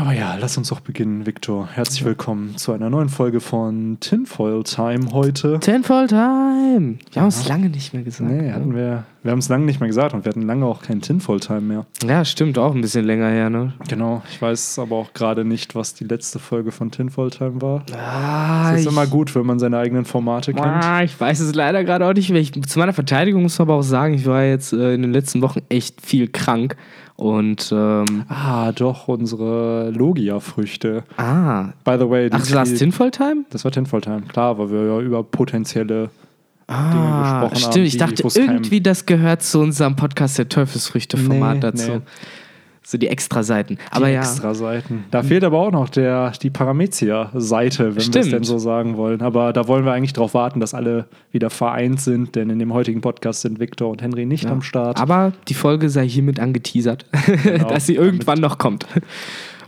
Aber ja, lass uns doch beginnen, Victor. Herzlich willkommen zu einer neuen Folge von Tinfoil Time heute. Tenfold Time! Wir haben es lange nicht mehr gesagt. Nee, hatten wir. Wir haben es lange nicht mehr gesagt und wir hatten lange auch kein Tinfoil Time mehr. Ja, stimmt, auch ein bisschen länger her, ne? Genau, ich weiß aber auch gerade nicht, was die letzte Folge von Tinfoil Time war. Ah, Es ist immer gut, wenn man seine eigenen Formate kennt. ah, ich weiß es leider gerade auch nicht mehr. Ich, zu meiner Verteidigung muss man aber auch sagen, ich war jetzt äh, in den letzten Wochen echt viel krank. Und, ähm, Ah, doch, unsere Logia-Früchte. ah. By the way, Ach, warst die- Tinfold Time? Das war Tinfoil Time, klar, weil wir ja über potenzielle Ah, gesprochen stimmt. haben, ich die- dachte irgendwie, das gehört zu unserem Podcast der Teufelsfrüchte-Format Nee, dazu. nee. So die Extra-Seiten. Aber die ja. extra Seiten. Da fehlt aber auch noch der, die Paramezia-Seite, wenn wir es denn so sagen wollen. Aber da wollen wir eigentlich darauf warten, dass alle wieder vereint sind, denn in dem heutigen Podcast sind Victor und Henry nicht am Start. Aber die Folge sei hiermit angeteasert, dass sie irgendwann noch kommt.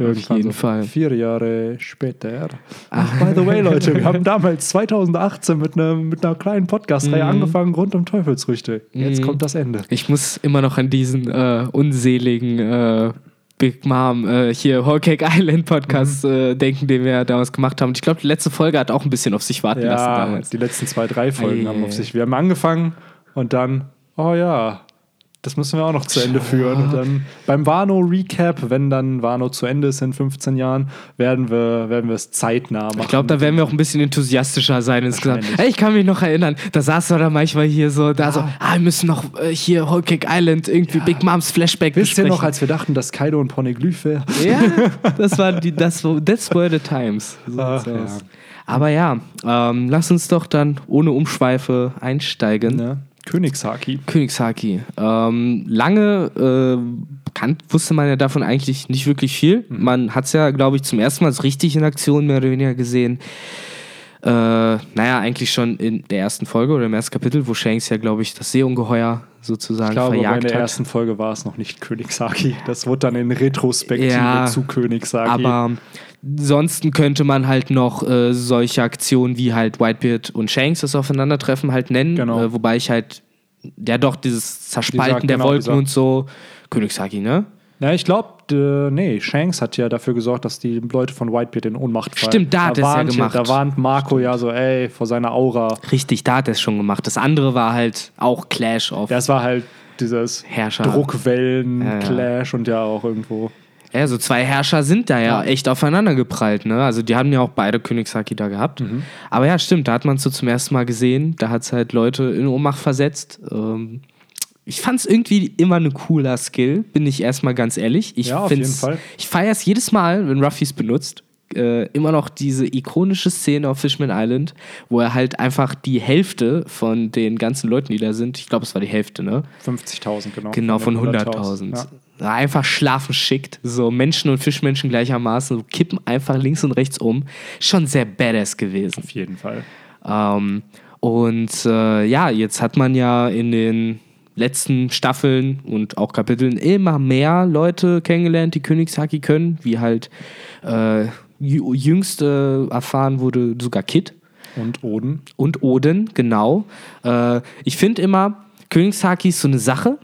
Irgendwann jeden so Fall. Vier Jahre später. Ach, by the way, Leute, wir haben damals 2018 mit, einer mit einer kleinen Podcast-Reihe angefangen rund um Teufelsfrüchte. Jetzt Mhm. kommt das Ende. Ich muss immer noch an diesen äh, unseligen äh, Big Mom äh, hier Whole Cake Island Podcast Mhm. äh, denken, den wir damals gemacht haben. Und ich glaube, die letzte Folge hat auch ein bisschen auf sich warten lassen Ja, damals. die letzten zwei, drei Folgen Ei, haben auf sich. Wir haben angefangen und dann, oh ja, das müssen wir auch noch zu Ende führen. Und dann beim Wano-Recap, wenn dann Wano zu Ende ist in 15 Jahren, werden wir, werden wir es zeitnah machen. Ich glaube, da werden wir auch ein bisschen enthusiastischer sein insgesamt. Hey, ich kann mich noch erinnern, da saß er da manchmal hier so, da so, ah, wir müssen noch äh, hier Whole Cake Island irgendwie Big Moms Flashback Wisst ihr besprechen. noch, als wir dachten, dass Kaido ein Poneglyph wäre? Ja, das war die, das, that's were the times. So Ach, ja. Aber ja, ähm, lass uns doch dann ohne Umschweife einsteigen. Königshaki. Königshaki. Ähm, lange äh, kan- wusste man ja davon eigentlich nicht wirklich viel. Mhm. Man hat es ja, glaube ich, zum ersten Mal richtig in Aktion mehr oder weniger gesehen. Äh, naja, eigentlich schon in der ersten Folge oder im ersten Kapitel, wo Shanks ja, glaube ich, das Seeungeheuer sozusagen Ich glaube, aber in verjagt der hat. ersten Folge war es noch nicht Königshaki. Das wurde dann in Retrospektive Ja, zu Königshaki. Aber ansonsten könnte man halt noch äh, solche Aktionen wie halt Whitebeard und Shanks das Aufeinandertreffen halt nennen. Genau. Äh, wobei ich halt, ja doch, dieses Zerspalten Dieser- der genau, Wolken und so. Königshaki, ne? Ja, ich glaube, nee, Shanks hat ja dafür gesorgt, dass die Leute von Whitebeard in Ohnmacht fallen. Stimmt, da hat er's ja warnt, gemacht. Da warnt Marco ja so, ey, vor seiner Aura. Richtig, da hat er es schon gemacht. Das andere war halt auch Clash of. Das war halt dieses Herrscher. Druckwellen-Clash und ja auch irgendwo. Ja, so zwei Herrscher sind da ja, echt aufeinander geprallt, ne? Also die haben ja auch beide Königshaki da gehabt. Mhm. Aber ja, stimmt, da hat man es so zum ersten Mal gesehen. Da hat es halt Leute in Ohnmacht versetzt. Ähm, ich fand es irgendwie immer ein cooler Skill, bin ich erstmal ganz ehrlich. Ich Ja, auf jeden Fall. Ich feiere es jedes Mal, wenn Ruffy es benutzt. Äh, immer noch diese ikonische Szene auf Fishman Island, wo er halt einfach die Hälfte von den ganzen Leuten, die da sind, ich glaube, es war die Hälfte, ne? 50.000, genau. Genau, von den 100.000. Ja. Einfach schlafen schickt. So Menschen und Fischmenschen gleichermaßen. So kippen einfach links und rechts um. Schon sehr badass gewesen. Auf jeden Fall. Ähm, und äh, ja, jetzt hat man ja in den letzten Staffeln und auch Kapiteln immer mehr Leute kennengelernt, die Königshaki können, wie halt äh, jü- jüngst äh, erfahren wurde sogar Kid Und Oden. und Oden, genau. Äh, ich finde immer, Königshaki ist so eine Sache.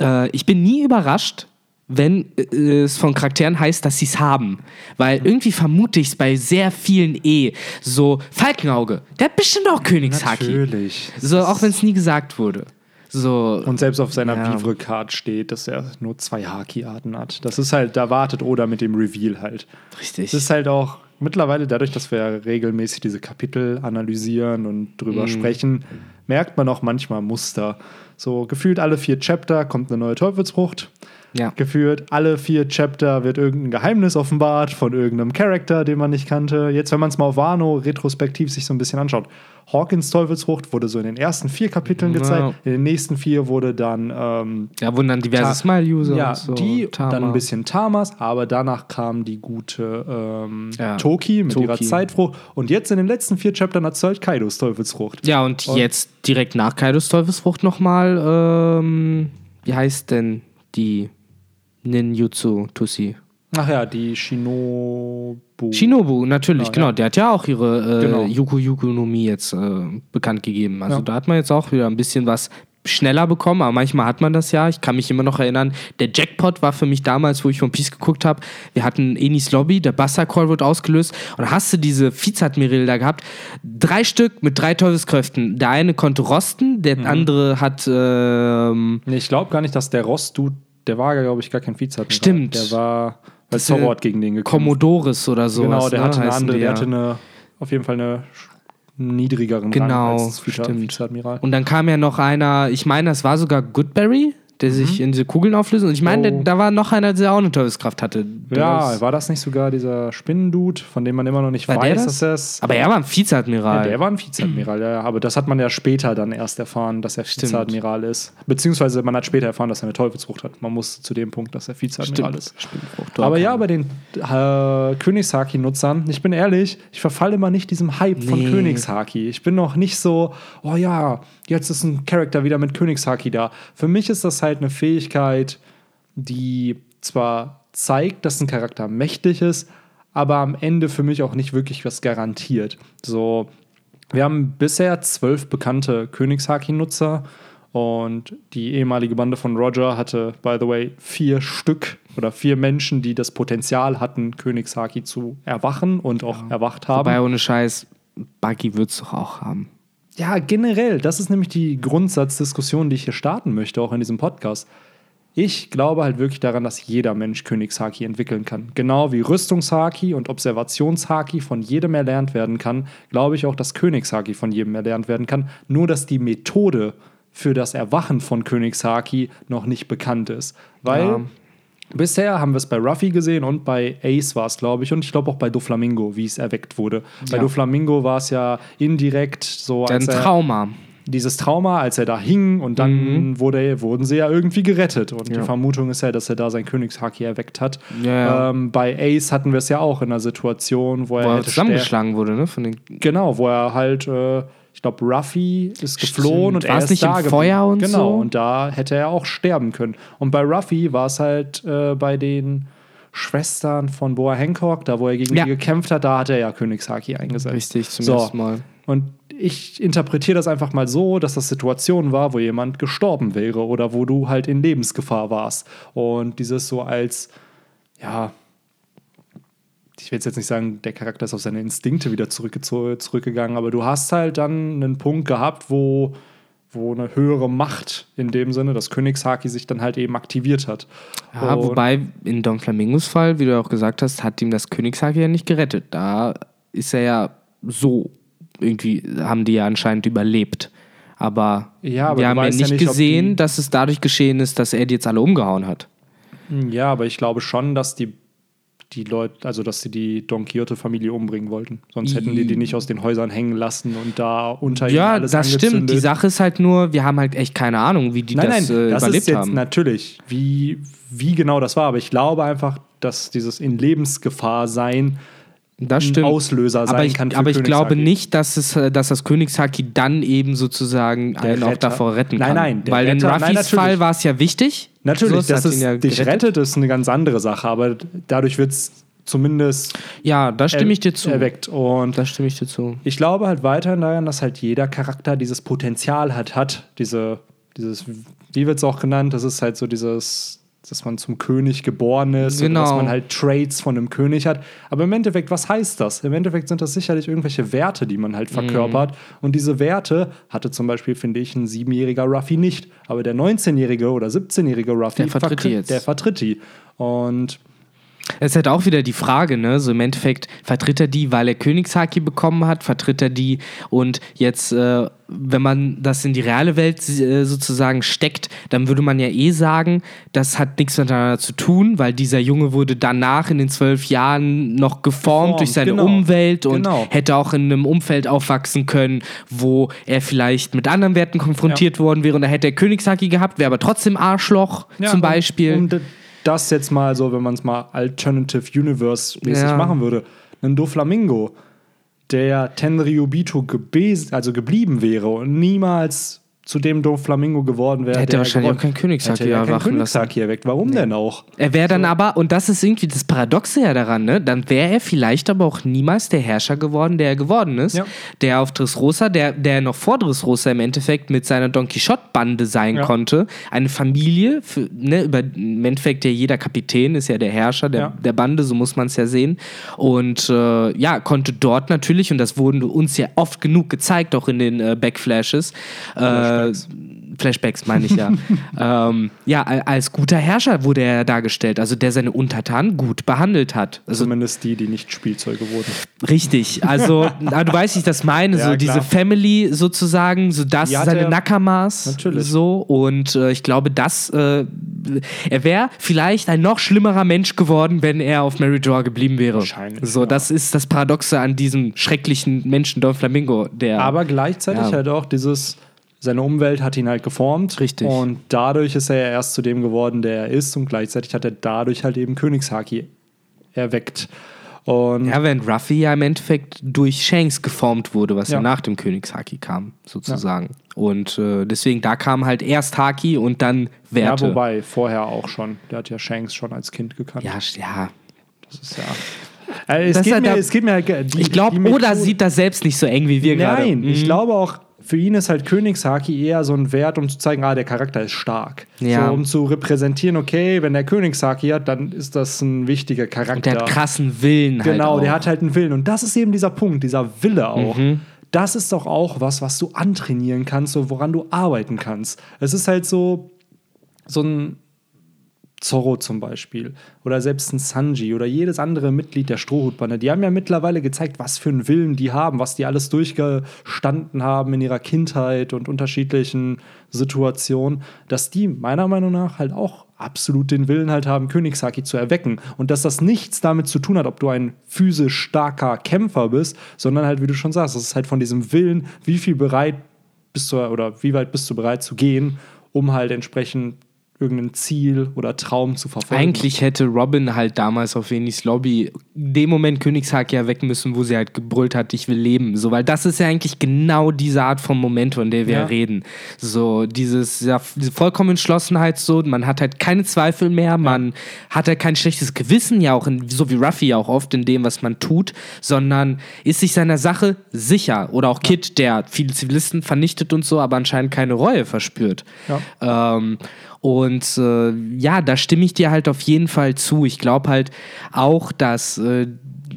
Äh, ich bin nie überrascht, wenn äh, es von Charakteren heißt, dass sie es haben. Weil irgendwie vermute ich es bei sehr vielen eh. So, Falkenauge, der hat bestimmt auch Königshaki. Natürlich. So, auch wenn es nie gesagt wurde. So, Und selbst auf seiner Ja. Vivre-Card steht, dass er nur zwei Haki-Arten hat. Das ist halt, da wartet Oda mit dem Reveal halt. richtig. Es ist halt auch mittlerweile dadurch, dass wir ja regelmäßig diese Kapitel analysieren und drüber Mhm. sprechen, merkt man auch manchmal Muster. So gefühlt alle vier Chapter kommt eine neue Teufelsfrucht. ja. Gefühlt alle vier Chapter wird irgendein Geheimnis offenbart von irgendeinem Charakter, den man nicht kannte. Jetzt, wenn man es mal auf Wano retrospektiv sich so ein bisschen anschaut. Hawkins Teufelsfrucht wurde so in den ersten vier Kapiteln Ja. gezeigt. In den nächsten vier wurde dann ähm, Da wurden dann diverse Smile-User ja, und so. die, Tama. dann ein bisschen Tamas, aber danach kam die gute ähm, Ja. Toki mit Toki. ihrer Zeitfrucht. Und jetzt in den letzten vier Chaptern hat halt Kaidos Teufelsfrucht. Ja, und, Und- jetzt direkt nach Kaidos Teufelsfrucht nochmal, ähm, wie heißt denn die Ninjutsu Tussi? Ach ja, die Shinobu. Shinobu, natürlich, Genau, genau. ja. Der hat ja auch ihre äh, Genau. Yuku Yuku no Mi jetzt äh, bekannt gegeben. Also Ja. da hat man jetzt auch wieder ein bisschen was schneller bekommen, aber manchmal hat man das ja. Ich kann mich immer noch erinnern, der Jackpot war für mich damals, wo ich One Piece geguckt habe. Wir hatten Enis Lobby, der Buster Call wurde ausgelöst und hast du diese Vizeadmiral da gehabt. Drei Stück mit drei Teufelskräften. Der eine konnte rosten, der andere hat. Ähm, Nee, ich glaube gar nicht, dass der Ross-Dude, der war, glaube ich, gar kein Vizeadmiral. Stimmt. Der war, Zoro hat gegen den gekämpft. Commodores oder so. Genau, der hatte eine andere, der ja. hatte eine, auf jeden Fall eine niedrigeren Genau, Rang als Vize- stimmt. Vizeadmiral. Und dann kam ja noch einer, ich meine, das war sogar Goodberry, der sich in diese Kugeln auflöst. Und ich meine, Mhm. Oh. da war noch einer, der auch eine Teufelskraft hatte. Ja, war das nicht sogar dieser Spinnendude, von dem man immer noch nicht War weiß, das? dass er es. aber er war ein Vizeadmiral. Ja, der war ein Vizeadmiral, ja. Aber das hat man ja später dann erst erfahren, dass er Stimmt. Vizeadmiral ist. Beziehungsweise man hat später erfahren, dass er eine Teufelsfrucht hat. Man muss zu dem Punkt, dass er Vizeadmiral ist. Aber ja, bei den äh, Königshaki-Nutzern, ich bin ehrlich, ich verfalle immer nicht diesem Hype von Nee. Königshaki. Ich bin noch nicht so, oh ja, jetzt ist ein Charakter wieder mit Königshaki da. Für mich ist das halt eine Fähigkeit, die zwar zeigt, dass ein Charakter mächtig ist, aber am Ende für mich auch nicht wirklich was garantiert. So, wir haben bisher zwölf bekannte Königshaki-Nutzer und die ehemalige Bande von Roger hatte, by the way, vier Stück oder vier Menschen, die das Potenzial hatten, Königshaki zu erwachen und auch erwacht haben. Wobei ohne Scheiß, Buggy wird es doch auch haben. Ja, generell, das ist nämlich die Grundsatzdiskussion, die ich hier starten möchte, auch in diesem Podcast. Ich glaube halt wirklich daran, dass jeder Mensch Königshaki entwickeln kann. Genau wie Rüstungshaki und Observationshaki von jedem erlernt werden kann, glaube ich auch, dass Königshaki von jedem erlernt werden kann. Nur, dass die Methode für das Erwachen von Königshaki noch nicht bekannt ist. Weil Ja. Bisher haben wir es bei Ruffy gesehen und bei Ace war es, glaube ich, und ich glaube auch bei Doflamingo, wie es erweckt wurde. Bei Ja. Doflamingo war es ja indirekt so, Ein er, Trauma. dieses Trauma, als er da hing und dann wurde, wurden sie ja irgendwie gerettet. Und Mhm. Ja. die Vermutung ist ja, dass er da sein Königshaki erweckt hat. Ja. Ähm, bei Ace hatten wir es ja auch in einer Situation, wo er, Wo er hätte zusammengeschlagen wurde, ne? Von den Genau, wo er halt, äh, ich glaube, Ruffy ist geflohen und War er ist nicht da im geblieben. Feuer und genau, so? und da hätte er auch sterben können. Und bei Ruffy war es halt äh, bei den Schwestern von Boa Hancock, da wo er gegen Ja. die gekämpft hat, da hat er ja Königshaki eingesetzt. Richtig, zum So. ersten Mal. Und ich interpretiere das einfach mal so, dass das Situation war, wo jemand gestorben wäre oder wo du halt in Lebensgefahr warst. Und dieses so als, ja, ich will jetzt nicht sagen, der Charakter ist auf seine Instinkte wieder zurückgegangen, aber du hast halt dann einen Punkt gehabt, wo, wo eine höhere Macht in dem Sinne, das Königshaki sich dann halt eben aktiviert hat. Ja, Und- wobei in Don Flamingos Fall, wie du auch gesagt hast, hat ihm das Königshaki ja nicht gerettet. Da ist er ja so irgendwie, haben die ja anscheinend überlebt. Aber, Ja, aber wir haben ja weißt ja nicht nicht, gesehen, dass es dadurch geschehen ist, dass er die jetzt alle umgehauen hat. Ja, aber ich glaube schon, dass die, die Leute, also dass sie die Don Quixote-Familie umbringen wollten. Sonst hätten die die nicht aus den Häusern hängen lassen und da unter ihnen Ja, alles das stimmt. angezündet. Die Sache ist halt nur, wir haben halt echt keine Ahnung, wie die Nein, das, nein, äh, das überlebt ist jetzt haben. natürlich, wie, wie genau das war, aber ich glaube einfach, dass dieses in Lebensgefahr sein Das ein stimmt. Auslöser sein aber ich, kann aber ich glaube nicht, dass, es, äh, dass das Königshaki dann eben sozusagen einen auch Retter- davor retten Nein, kann. nein, der Weil in Retter- nein, Ruffys natürlich. Fall war es ja wichtig. Natürlich, So, dass es ja dich rettet, ist eine ganz andere Sache, aber dadurch wird es zumindest Ja, da stimme ich dir zu. erweckt. Und Da stimme ich dir zu. Ich glaube halt weiterhin daran, dass halt jeder Charakter dieses Potenzial hat, hat diese, dieses, wie wird es auch genannt, das ist halt so dieses, dass man zum König geboren ist Genau. und dass man halt Traits von einem König hat. Aber im Endeffekt, was heißt das? Im Endeffekt sind das sicherlich irgendwelche Werte, die man Mhm. halt verkörpert. Und diese Werte hatte zum Beispiel, finde ich, ein siebenjähriger Ruffy nicht. Aber der 19-jährige oder 17-jährige Ruffy, Der vertritt jetzt. der vertritt die. Und Es ist halt auch wieder die Frage, ne? So im Endeffekt, vertritt er die, weil er Königshaki bekommen hat, vertritt er die und jetzt, äh, wenn man das in die reale Welt äh, sozusagen steckt, dann würde man ja eh sagen, das hat nichts miteinander zu tun, weil dieser Junge wurde danach in den zwölf Jahren noch geformt, Geformt, durch seine genau. Umwelt und Genau. hätte auch in einem Umfeld aufwachsen können, wo er vielleicht mit anderen Werten konfrontiert worden wäre und da hätte er Königshaki gehabt, wäre aber trotzdem Arschloch Ja, zum um- Beispiel. Um, d- das jetzt mal so, wenn man es mal Alternative Universe-mäßig Ja. machen würde. Ein Doflamingo, der Tenryubito also geblieben wäre und niemals zu dem Doflamingo geworden wäre. Hätte wahrscheinlich geworden- auch keinen Königshaki Hätte er keinen erwachen lassen. Königshaki erweckt. Warum denn auch? Er wäre dann aber, und das ist irgendwie das Paradoxe ja daran, ne? dann wäre er vielleicht aber auch niemals der Herrscher geworden, der er geworden ist. Ja. Der auf Dressrosa, der, der noch vor Dressrosa im Endeffekt mit seiner Don Quixote-Bande sein Ja. konnte. Eine Familie, für, ne? Über, im Endeffekt ja jeder Kapitän ist ja der Herrscher der, Ja. der Bande, so muss man es ja sehen. Und äh, ja, konnte dort natürlich, und das wurde uns ja oft genug gezeigt, auch in den äh, Backflashes, äh, Flashbacks. Flashbacks meine ich ja. ähm, ja, al- als guter Herrscher wurde er dargestellt, also der seine Untertanen gut behandelt hat. Also Zumindest die, die nicht Spielzeuge wurden. richtig. Also, du weißt, wie ich das meine, Ja, so klar. diese Family sozusagen, so das hat seine Nakamas. Natürlich. So. Und äh, ich glaube, das, äh, er wäre vielleicht ein noch schlimmerer Mensch geworden, wenn er auf Mary Joa geblieben wäre. Wahrscheinlich, So, ja. das ist das Paradoxe an diesem schrecklichen Menschen Don Flamingo, der. Aber gleichzeitig Ja. halt auch dieses, seine Umwelt hat ihn halt geformt. Richtig. Und dadurch ist er ja erst zu dem geworden, der er ist. Und gleichzeitig hat er dadurch halt eben Königshaki erweckt. Und Ja, während Ruffy ja im Endeffekt durch Shanks geformt wurde, was ja, Ja. nach dem Königshaki kam, sozusagen. Und äh, deswegen, da kam halt erst Haki und dann ja, Werte. wobei, vorher auch schon. Der hat ja Shanks schon als Kind gekannt. Ja, ja. Das ist ja. Also es, geht halt mir, es geht mir halt. Die, Ich glaube, Oda sieht das selbst nicht so eng wie wir gerade. Nein, ich Mhm. glaube auch, für ihn ist halt Königshaki eher so ein Wert, um zu zeigen, ah, der Charakter ist stark. Ja. So, um zu repräsentieren, okay, wenn der Königshaki hat, dann ist das ein wichtiger Charakter. Und der hat krassen Willen halt. Genau, auch. der hat halt einen Willen. Und das ist eben dieser Punkt, dieser Wille auch. Mhm. Das ist doch auch was, was du antrainieren kannst, so woran du arbeiten kannst. Es ist halt so, so ein Zorro zum Beispiel oder selbst ein Sanji oder jedes andere Mitglied der Strohhutbande, die haben ja mittlerweile gezeigt, was für einen Willen die haben, was die alles durchgestanden haben in ihrer Kindheit und unterschiedlichen Situationen, dass die meiner Meinung nach halt auch absolut den Willen halt haben, Königshaki zu erwecken. Und dass das nichts damit zu tun hat, ob du ein physisch starker Kämpfer bist, sondern halt, wie du schon sagst, das ist halt von diesem Willen, wie viel bereit bist du oder wie weit bist du bereit zu gehen, um halt entsprechend irgendein Ziel oder Traum zu verfolgen. Eigentlich hätte Robin halt damals auf Venis Lobby in dem Moment Königshaki erwecken müssen, wo sie halt gebrüllt hat, ich will leben. So, weil das ist ja eigentlich genau diese Art von Moment, von der wir Ja. reden. So, dieses, ja, diese vollkommene Entschlossenheit, so, man hat halt keine Zweifel mehr, man hat halt kein schlechtes Gewissen, ja auch, in, so wie Ruffy ja auch oft in dem, was man tut, sondern ist sich seiner Sache sicher. Oder auch Kid, der viele Zivilisten vernichtet und so, aber anscheinend keine Reue verspürt. Ähm, und äh, ja, da stimme ich dir halt auf jeden Fall zu. Ich glaube halt auch, dass äh,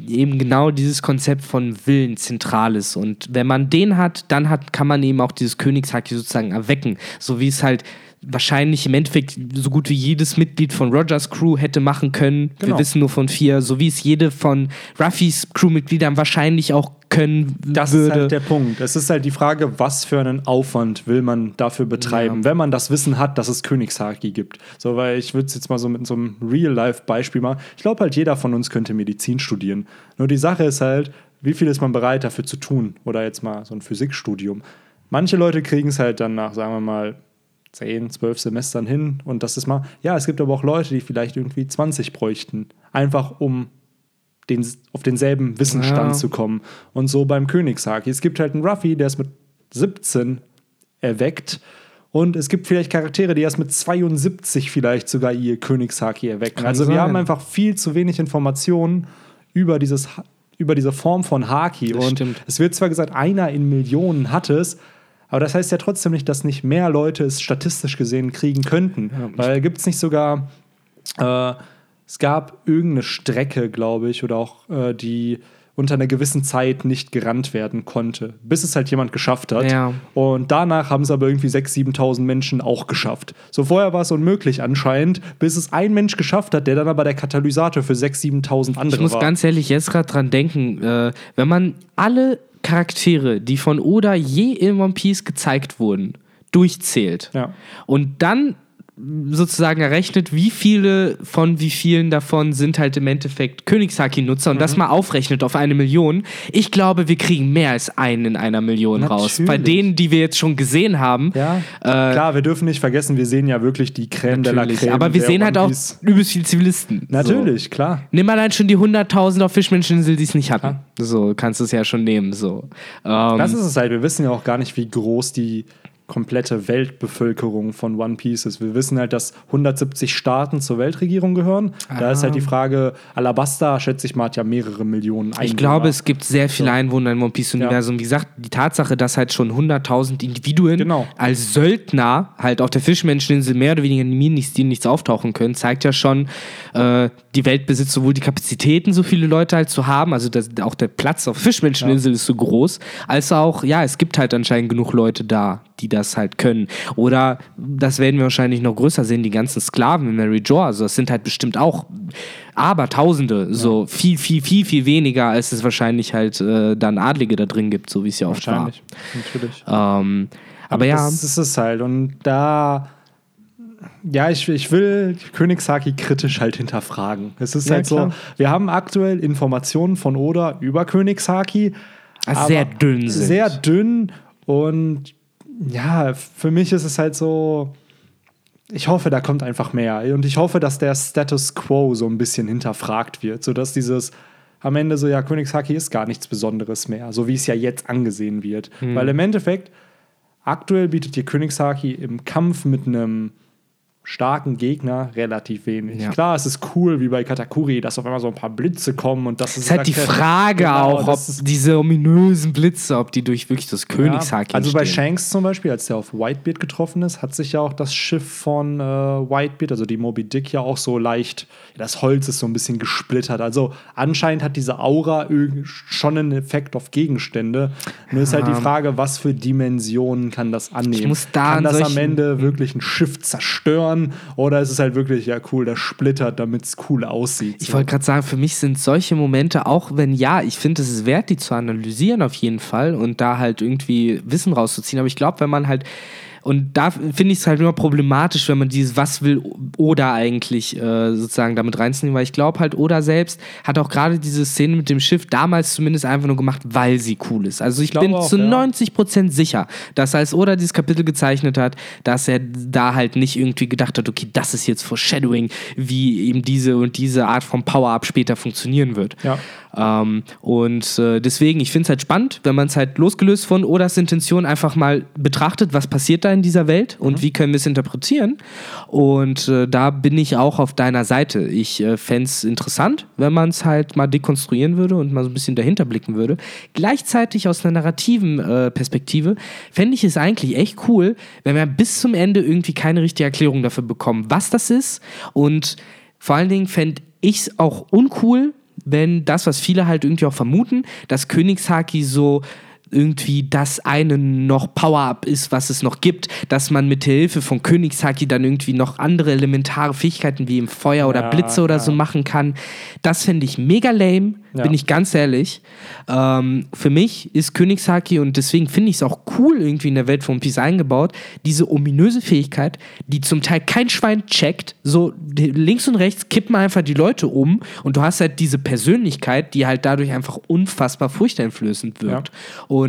eben genau dieses Konzept von Willen zentral ist. Und wenn man den hat, dann hat, kann man eben auch dieses Königshaki sozusagen erwecken. So wie es halt wahrscheinlich im Endeffekt so gut wie jedes Mitglied von Rogers Crew hätte machen können. Wir Genau. wissen nur von vier, so wie es jede von Ruffys Crewmitgliedern wahrscheinlich auch können Das würde. ist halt der Punkt. Es ist halt die Frage, was für einen Aufwand will man dafür betreiben, wenn man das Wissen hat, dass es Königshaki gibt. So, weil ich würde es jetzt mal so mit so einem Real-Life-Beispiel machen. Ich glaube halt, jeder von uns könnte Medizin studieren. Nur die Sache ist halt, wie viel ist man bereit dafür zu tun? Oder jetzt mal so ein Physikstudium. Manche Leute kriegen es halt dann nach, sagen wir mal, 10, 12 Semestern hin und das ist mal, ja, es gibt aber auch Leute, die vielleicht irgendwie 20 bräuchten, einfach um den, auf denselben Wissensstand Ja. zu kommen. Und so beim Königshaki. Es gibt halt einen Ruffy, der ist mit 17 erweckt. Und es gibt vielleicht Charaktere, die erst mit 72 vielleicht sogar ihr Königshaki erwecken. Kann also sein. wir haben einfach viel zu wenig Informationen über, dieses, über diese Form von Haki. Das und stimmt. es wird zwar gesagt, einer in Millionen hat es, aber das heißt ja trotzdem nicht, dass nicht mehr Leute es statistisch gesehen kriegen könnten. Weil gibt es nicht sogar, äh, es gab irgendeine Strecke, glaube ich, oder auch äh, die unter einer gewissen Zeit nicht gerannt werden konnte, bis es halt jemand geschafft hat. Ja. Und danach haben es aber irgendwie 6.000, 7.000 Menschen auch geschafft. So vorher war es unmöglich anscheinend, bis es ein Mensch geschafft hat, der dann aber der Katalysator für 6.000, 7.000 andere Ich muss war. ganz ehrlich jetzt gerade dran denken, äh, wenn man alle Charaktere, die von Oda je in One Piece gezeigt wurden, durchzählt Ja. und dann sozusagen errechnet, wie viele von wie vielen davon sind halt im Endeffekt Königshaki-Nutzer und Mhm. das mal aufrechnet auf eine Million. Ich glaube, wir kriegen mehr als einen in einer Million raus. Bei Natürlich. denen, die wir jetzt schon gesehen haben. Ja, Äh, klar, wir dürfen nicht vergessen, wir sehen ja wirklich die Creme de la natürlich. Creme. Aber wir sehen halt auch übelst viele Zivilisten. Natürlich, klar. Nimm allein schon die 100.000 auf Fischmenscheninsel, die es nicht hatten. So kannst du es ja schon nehmen. So. Ähm, Das ist es halt. Wir wissen ja auch gar nicht, wie groß die komplette Weltbevölkerung von One Piece ist. Wir wissen halt, dass 170 Staaten zur Weltregierung gehören. Da ist halt die Frage, Alabasta, schätze ich mal, hat ja mehrere Millionen Einwohner. Ich glaube, es gibt sehr viele Einwohner im One Piece-Universum. Wie gesagt, die Tatsache, dass halt schon 100.000 Individuen Genau. als Söldner halt auf der Fischmenscheninsel mehr oder weniger in die nichts auftauchen können, zeigt ja schon, äh, die Welt besitzt sowohl die Kapazitäten, so viele Leute halt zu haben, also das, auch der Platz auf der Fischmenscheninsel ist so groß, als auch, ja, es gibt halt anscheinend genug Leute da, die das halt können. Oder das werden wir wahrscheinlich noch größer sehen, die ganzen Sklaven in Mary Jo. Also das sind halt bestimmt auch Abertausende, so viel, viel, viel, viel weniger, als es wahrscheinlich halt äh, dann Adlige da drin gibt, so wie es ja oft war. Natürlich. Ähm, aber ja, Das ist es halt. Und da. Ja, ich, ich will Königshaki kritisch halt hinterfragen. Es ist Ja, halt klar. so, wir haben aktuell Informationen von Oda über Königshaki. Also sehr dünn sind. Sehr dünn und ja, für mich ist es halt so, ich hoffe, da kommt einfach mehr. Und ich hoffe, dass der Status quo so ein bisschen hinterfragt wird, sodass dieses am Ende so, ja, Königshaki ist gar nichts Besonderes mehr, so wie es ja jetzt angesehen wird. Hm. Weil im Endeffekt, aktuell bietet dir Königshaki im Kampf mit einem starken Gegner relativ wenig. Ja. Klar, es ist cool, wie bei Katakuri, dass auf einmal so ein paar Blitze kommen und das ist halt die Frage Genau, auch, ob ist- diese ominösen Blitze, ob die durch wirklich das Königshaki ja, Also bei entstehen. Shanks zum Beispiel, als der auf Whitebeard getroffen ist, hat sich ja auch das Schiff von äh, Whitebeard, also die Moby Dick, ja auch so leicht, das Holz ist so ein bisschen gesplittert. Also anscheinend hat diese Aura schon einen Effekt auf Gegenstände. Nur ist halt die Frage, was für Dimensionen kann das annehmen? Ich muss da kann an das am Ende wirklich ein Schiff zerstören oder ist es halt wirklich, ja cool, das splittert, damit es cool aussieht? Ich So. wollte gerade sagen, für mich sind solche Momente, auch wenn ja, ich finde, es ist wert, die zu analysieren auf jeden Fall und da halt irgendwie Wissen rauszuziehen. Aber ich glaube, wenn man halt, und da finde ich es halt immer problematisch, wenn man dieses Was will Oda eigentlich äh, sozusagen damit reinzunehmen, weil ich glaube halt, Oda selbst hat auch gerade diese Szene mit dem Schiff damals zumindest einfach nur gemacht, weil sie cool ist. Also ich, glaube bin auch, zu ja. 90% sicher, dass als Oda dieses Kapitel gezeichnet hat, dass er da halt nicht irgendwie gedacht hat, okay, das ist jetzt Foreshadowing, wie eben diese und diese Art von Power-Up später funktionieren wird. Ja. Ähm, und äh, deswegen, ich finde es halt spannend, wenn man es halt losgelöst von Odas Intention einfach mal betrachtet, was passiert da in dieser Welt und wie können wir es interpretieren. Und äh, da bin ich auch auf deiner Seite. Ich äh, fände es interessant, wenn man es halt mal dekonstruieren würde und mal so ein bisschen dahinter blicken würde. Gleichzeitig aus einer narrativen äh, Perspektive fände ich es eigentlich echt cool, wenn wir bis zum Ende irgendwie keine richtige Erklärung dafür bekommen, was das ist. Und vor allen Dingen fände ich es auch uncool, wenn das, was viele halt irgendwie auch vermuten, dass Königshaki so irgendwie das eine noch Power-Up ist, was es noch gibt, dass man mit Hilfe von Königshaki dann irgendwie noch andere elementare Fähigkeiten wie im Feuer oder Ja, Blitze oder ja. so machen kann. Das fände ich mega lame, Ja. bin ich ganz ehrlich. Ähm, für mich ist Königshaki und deswegen finde ich es auch cool irgendwie in der Welt von Piece eingebaut, diese ominöse Fähigkeit, die zum Teil kein Schwein checkt, so links und rechts kippen einfach die Leute um und du hast halt diese Persönlichkeit, die halt dadurch einfach unfassbar furchteinflößend wirkt. Und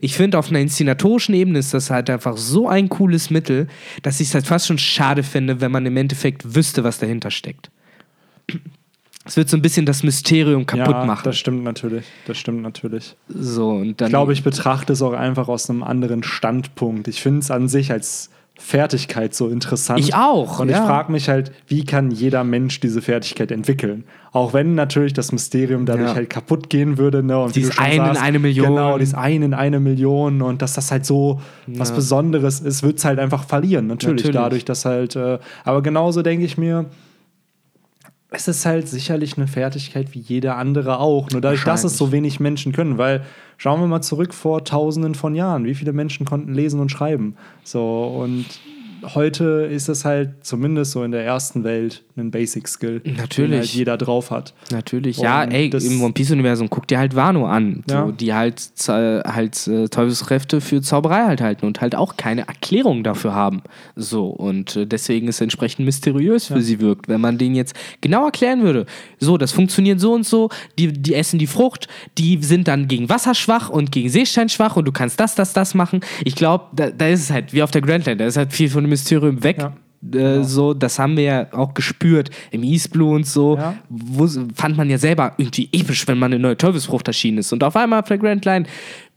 ich finde, auf einer inszenatorischen Ebene ist das halt einfach so ein cooles Mittel, dass ich es halt fast schon schade finde, wenn man im Endeffekt wüsste, was dahinter steckt. Es wird so ein bisschen das Mysterium kaputt ja, machen. das stimmt natürlich. Das stimmt natürlich. So, und dann. Ich glaube, ich betrachte es auch einfach aus einem anderen Standpunkt. Ich finde es an sich als Fertigkeit so interessant. Ich auch, Und ja. ich frage mich halt, wie kann jeder Mensch diese Fertigkeit entwickeln? Auch wenn natürlich das Mysterium dadurch Ja. halt kaputt gehen würde. Ne? Und Dieses du schon eine in sagst, eine Million. Genau, dieses eine in eine Million. Und dass das halt so was Besonderes ist, wird es halt einfach verlieren. Natürlich, Natürlich. dadurch, dass halt. Äh, aber genauso denke ich mir, es ist halt sicherlich eine Fertigkeit wie jede andere auch. Nur dadurch, dass es so wenig Menschen können. Weil schauen wir mal zurück vor tausenden von Jahren. Wie viele Menschen konnten lesen und schreiben? So, und heute ist es halt zumindest so in der ersten Welt ein Basic-Skill, den Natürlich. halt jeder drauf hat. Natürlich, ja, Und ey, das- im One Piece-Universum guck dir halt Wano an, Ja. so, die halt, äh, halt äh, Teufelskräfte für Zauberei halt halten und halt auch keine Erklärung dafür haben. So, und äh, deswegen es entsprechend mysteriös für sie wirkt. Wenn man denen jetzt genau erklären würde, so, das funktioniert so und so, die, die essen die Frucht, die sind dann gegen Wasser schwach und gegen Seestein schwach und du kannst das, das, das machen. Ich glaube, da, da ist es halt wie auf der Grand Line, da ist halt viel von Mysterium weg. Ja. Äh, so, das haben wir ja auch gespürt im East Blue und so. Ja. Wo, fand man ja selber irgendwie episch, wenn man eine neue Teufelsfrucht erschienen ist. Und auf einmal Grand Line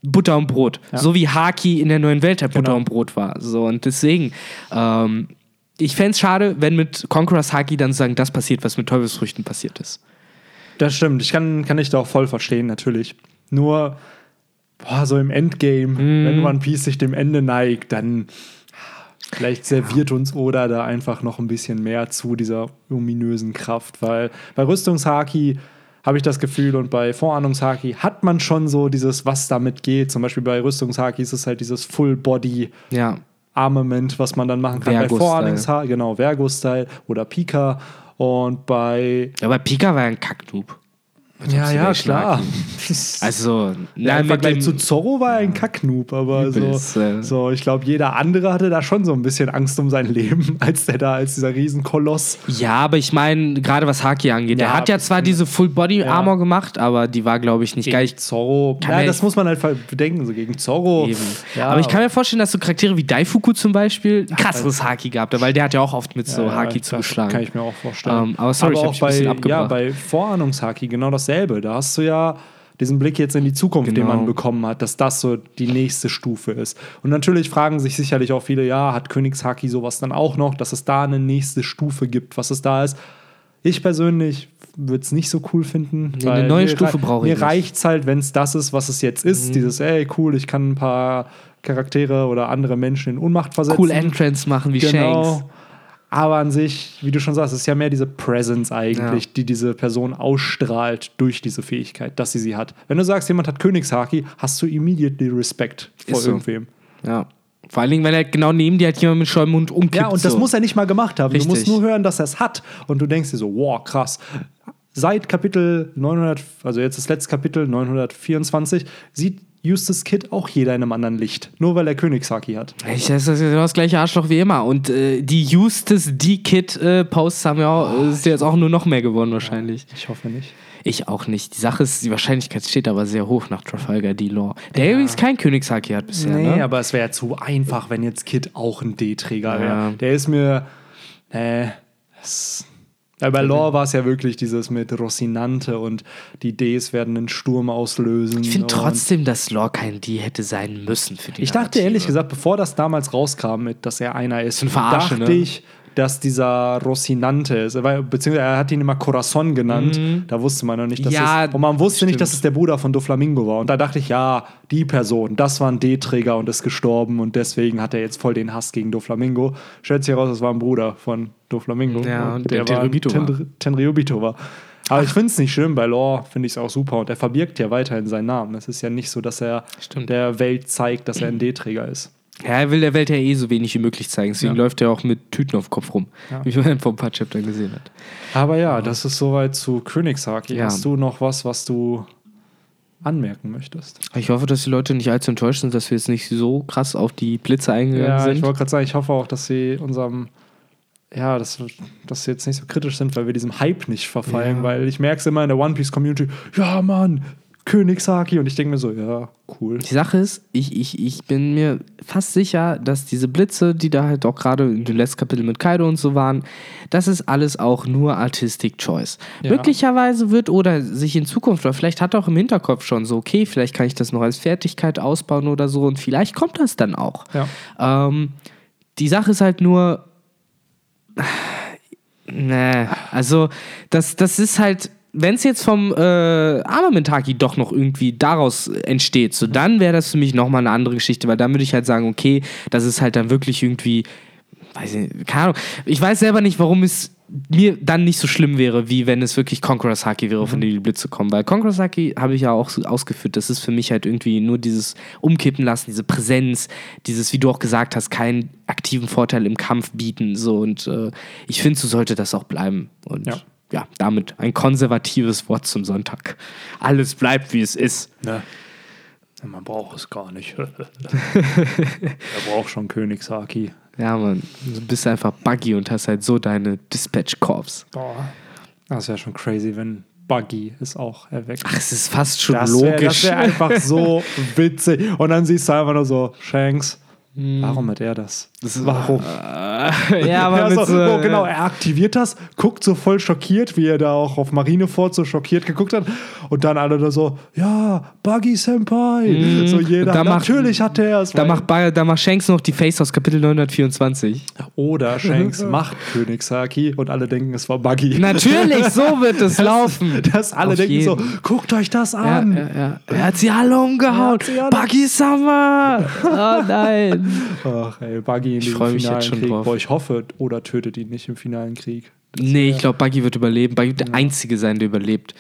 Butter und Brot. So wie Haki in der neuen Welt halt Butter Genau. und Brot war. So, und deswegen, ähm, ich fände es schade, wenn mit Conquerors Haki dann sagen, das passiert, was mit Teufelsfrüchten passiert ist. Das stimmt. Ich kann, kann ich da auch voll verstehen, natürlich. Nur, boah, so im Endgame, Mhm. wenn One Piece sich dem Ende neigt, dann vielleicht serviert uns Oda da einfach noch ein bisschen mehr zu dieser ominösen Kraft, weil bei Rüstungshaki habe ich das Gefühl und bei Vorahnungshaki hat man schon so dieses, was damit geht. Zum Beispiel bei Rüstungshaki ist es halt dieses Full Body Ja. Armament, was man dann machen kann. Bei Vorahnungshaki, genau, Vergo-Style oder Pika. Und bei Aber Pika war ein Kacknoob. Ja, ja, klar. Also, Ja, Im mit Vergleich dem, zu Zorro war er ein Kacknoob, aber Übelst, so, äh. so, ich glaube, jeder andere hatte da schon so ein bisschen Angst um sein Leben, als der da, als dieser Riesenkoloss. Ja, aber ich meine, gerade was Haki angeht, Ja, er hat ja zwar diese Full-Body-Armor gemacht, aber die war, glaube ich, nicht geil. Ich, Zorro. Kann Ja, das muss man halt bedenken, so gegen Zorro. eben. Ja, aber ich kann mir vorstellen, dass so Charaktere wie Daifuku zum Beispiel ein krasseres Haki gehabt weil der hat ja auch oft mit so ja, Haki zugeschlagen. Kann ich mir auch vorstellen. Ähm, aber sorry, ich hab auch dich ein bisschen bei, abgebracht. ja, bei Vorahnungshaki genau dasselbe. Da hast du ja diesen Blick jetzt in die Zukunft, den Genau. man bekommen hat, dass das so die nächste Stufe ist. Und natürlich fragen sich sicherlich auch viele, ja, hat Königshaki sowas dann auch noch, dass es da eine nächste Stufe gibt, was es da ist. Ich persönlich würde es nicht so cool finden. Nee, eine neue mir Stufe brauche ich Mir nicht. Mhm. reicht es halt, wenn es das ist, was es jetzt ist. Dieses, ey, cool, ich kann ein paar Charaktere oder andere Menschen in Ohnmacht versetzen. Cool Entrance machen wie Shanks. Aber an sich, wie du schon sagst, ist ja mehr diese Presence eigentlich, Ja. die diese Person ausstrahlt durch diese Fähigkeit, dass sie sie hat. Wenn du sagst, jemand hat Königshaki, hast du immediately Respekt vor so. irgendwem. Ja. Vor allen Dingen, wenn er genau neben dir halt jemand mit Schäumund umkippt. Ja, und das so. muss er nicht mal gemacht haben. Du musst Richtig. nur hören, dass er es hat. Und du denkst dir so, wow, krass. Seit Kapitel 900, also jetzt das letzte Kapitel 924, sieht Eustace Kid auch jeder in einem anderen Licht. Nur weil er Königshaki hat. Ich, das ist genau das gleiche Arschloch wie immer. Und äh, die Eustace D-Kid-Posts haben ja auch, Oh, äh, ist ja jetzt auch nur noch mehr geworden wahrscheinlich. Ich hoffe nicht. Ich auch nicht. Die Sache ist, die Wahrscheinlichkeit steht aber sehr hoch nach Trafalgar D-Law. Der übrigens kein Königshaki hat bisher. Nee, ne? aber es wäre zu einfach, wenn jetzt Kid auch ein D-Träger wäre. Ja. Der ist mir. Äh, weil bei Lore war es ja wirklich dieses mit Rocinante und die Ds werden einen Sturm auslösen. ich finde trotzdem, dass Law kein D hätte sein müssen für die Ich dachte Narrative. ehrlich gesagt, bevor das damals rauskam, mit, dass er einer ist, dachte ne? ich, dass dieser Rocinante ist. Beziehungsweise er hat ihn immer Corazon genannt. Da wusste man noch nicht, dass Mhm. Ja, es. Und man wusste nicht, stimmt. dass es der Bruder von Doflamingo war. Und da dachte ich, ja, die Person, das war ein D-Träger und ist gestorben und deswegen hat er jetzt voll den Hass gegen Doflamingo. Stellt sich heraus, es war ein Bruder von Doflamingo. Ja, und der Tenryubito war. Ten- Tenryubito war. Aber ich finde es nicht schlimm, bei Lore finde ich es auch super und er verbirgt ja weiterhin seinen Namen. Es ist ja nicht so, dass er Stimmt. der Welt zeigt, dass er ein D-Träger ist. Ja, er will der Welt ja eh so wenig wie möglich zeigen. Deswegen Ja. läuft er auch mit Tüten auf dem Kopf rum. Ja. Wie man vor ein paar Chaptern gesehen hat. Aber ja, das ist soweit zu Königshaki. Ja. Hast du noch was, was du anmerken möchtest? Ich hoffe, dass die Leute nicht allzu enttäuscht sind, dass wir jetzt nicht so krass auf die Blitze eingegangen Ja, sind. ich wollte gerade sagen, ich hoffe auch, dass sie unserem, ja, dass, dass sie jetzt nicht so kritisch sind, weil wir diesem Hype nicht verfallen, Ja. weil ich merke es immer in der One Piece Community, ja Mann, Königshaki und ich denke mir so, ja, cool. Die Sache ist, ich, ich, ich bin mir fast sicher, dass diese Blitze, die da halt auch gerade in dem letzten Kapitel mit Kaido und so waren, das ist alles auch nur Artistic Choice. Ja. Möglicherweise wird oder sich in Zukunft, oder vielleicht hat er auch im Hinterkopf schon so, okay, vielleicht kann ich das noch als Fertigkeit ausbauen oder so und vielleicht kommt das dann auch. Ja. Ähm, die Sache ist halt nur. Nee, also das, das ist halt, wenn es jetzt vom äh, Armamentaki doch noch irgendwie daraus entsteht, so dann wäre das für mich nochmal eine andere Geschichte, weil dann würde ich halt sagen, okay, das ist halt dann wirklich irgendwie, weiß ich, nicht, keine Ahnung, ich weiß selber nicht, warum es mir dann nicht so schlimm wäre, wie wenn es wirklich Conqueror's Haki wäre, von dem die Blitze kommen. Weil Conqueror's Haki habe ich ja auch so ausgeführt, das ist für mich halt irgendwie nur dieses Umkippen lassen, diese Präsenz, dieses, wie du auch gesagt hast, keinen aktiven Vorteil im Kampf bieten. So und äh, ich finde, so sollte das auch bleiben. Und Ja. Ja. damit ein konservatives Wort zum Sonntag. Alles bleibt, wie es ist. Ne? Man braucht es gar nicht. er braucht schon Königshaki. Ja, Mann. Du bist einfach buggy und hast halt so deine Dispatch-Corps. Boah. Das wäre schon crazy, wenn Buggy es auch erweckt. Ach, es ist fast schon Das wäre logisch. wär einfach so witzig. Und dann siehst du einfach nur so, Shanks, warum hat er das? Das ist- warum? Äh, ja, aber Ja, mit so, oh, genau, er aktiviert das, guckt so voll schockiert, wie er da auch auf Marineford so schockiert geguckt hat. Und dann alle da so, ja, Buggy Senpai. So jeder. Da macht- natürlich hat er es. Da macht, da macht Shanks noch die Face aus Kapitel 924. Oder Shanks macht Königshaki und alle denken, es war Buggy. Natürlich, so wird es laufen. Dass alle Auf denken jeden. so, guckt euch das Ja, an. ja, ja. Er hat sie alle umgehauen. Buggy Summer. Oh nein. Ach ey, Buggy in Ich diesem finalen jetzt schon Krieg. drauf. Boah, ich hoffe, oder tötet ihn nicht im finalen Krieg. Nee, ich glaube, Buggy wird überleben. Buggy wird der Einzige sein, der überlebt.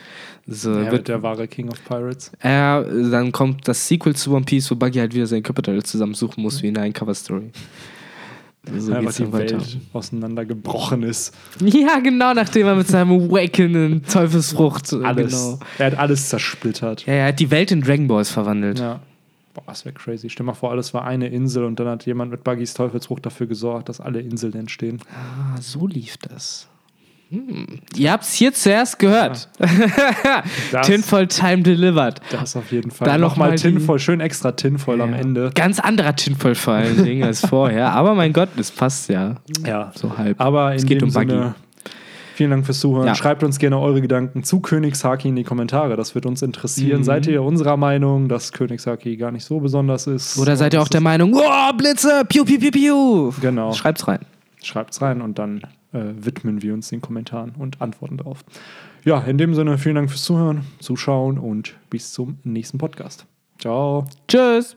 So, Er wird der wahre King of Pirates. er, dann kommt das Sequel zu One Piece, wo Buggy halt wieder seine Körperteile zusammensuchen muss, wie in einer Cover-Story. So Einfach geht's die weiter. Welt auseinandergebrochen ist. Ja, genau, nachdem er mit seinem Awakening Teufelsfrucht. äh, Alles. Genau. Er hat alles zersplittert. Ja, er hat die Welt in Dragon Balls verwandelt. Ja. Boah, das wäre crazy. Stell mal vor, alles war eine Insel und dann hat jemand mit Buggys Teufelsfrucht dafür gesorgt, dass alle Inseln entstehen. Ah, so lief das. Hm. Ihr habt's hier zuerst gehört. Das- Tinfoil Time delivered. Das auf jeden Fall. Dann noch Nochmal mal die- Tinfoil, schön extra Tinfoil am Ja. Ende. Ganz anderer Tinfoil vor allen Dingen als vorher. Aber mein Gott, das passt ja. Ja. So halb. Aber in Es geht dem um Buggy. Sinne, vielen Dank fürs Zuhören. Ja. Schreibt uns gerne eure Gedanken zu Königshaki in die Kommentare. Das wird uns interessieren. Mhm. Seid ihr unserer Meinung, dass Königshaki gar nicht so besonders ist? Oder seid ihr auch der Meinung, oh, Blitze, piu, piu, piu, piu. Genau. Schreibt's rein. Schreibt's rein und dann äh, widmen wir uns den Kommentaren und antworten darauf. Ja, in dem Sinne, vielen Dank fürs Zuhören, Zuschauen und bis zum nächsten Podcast. Ciao. Tschüss.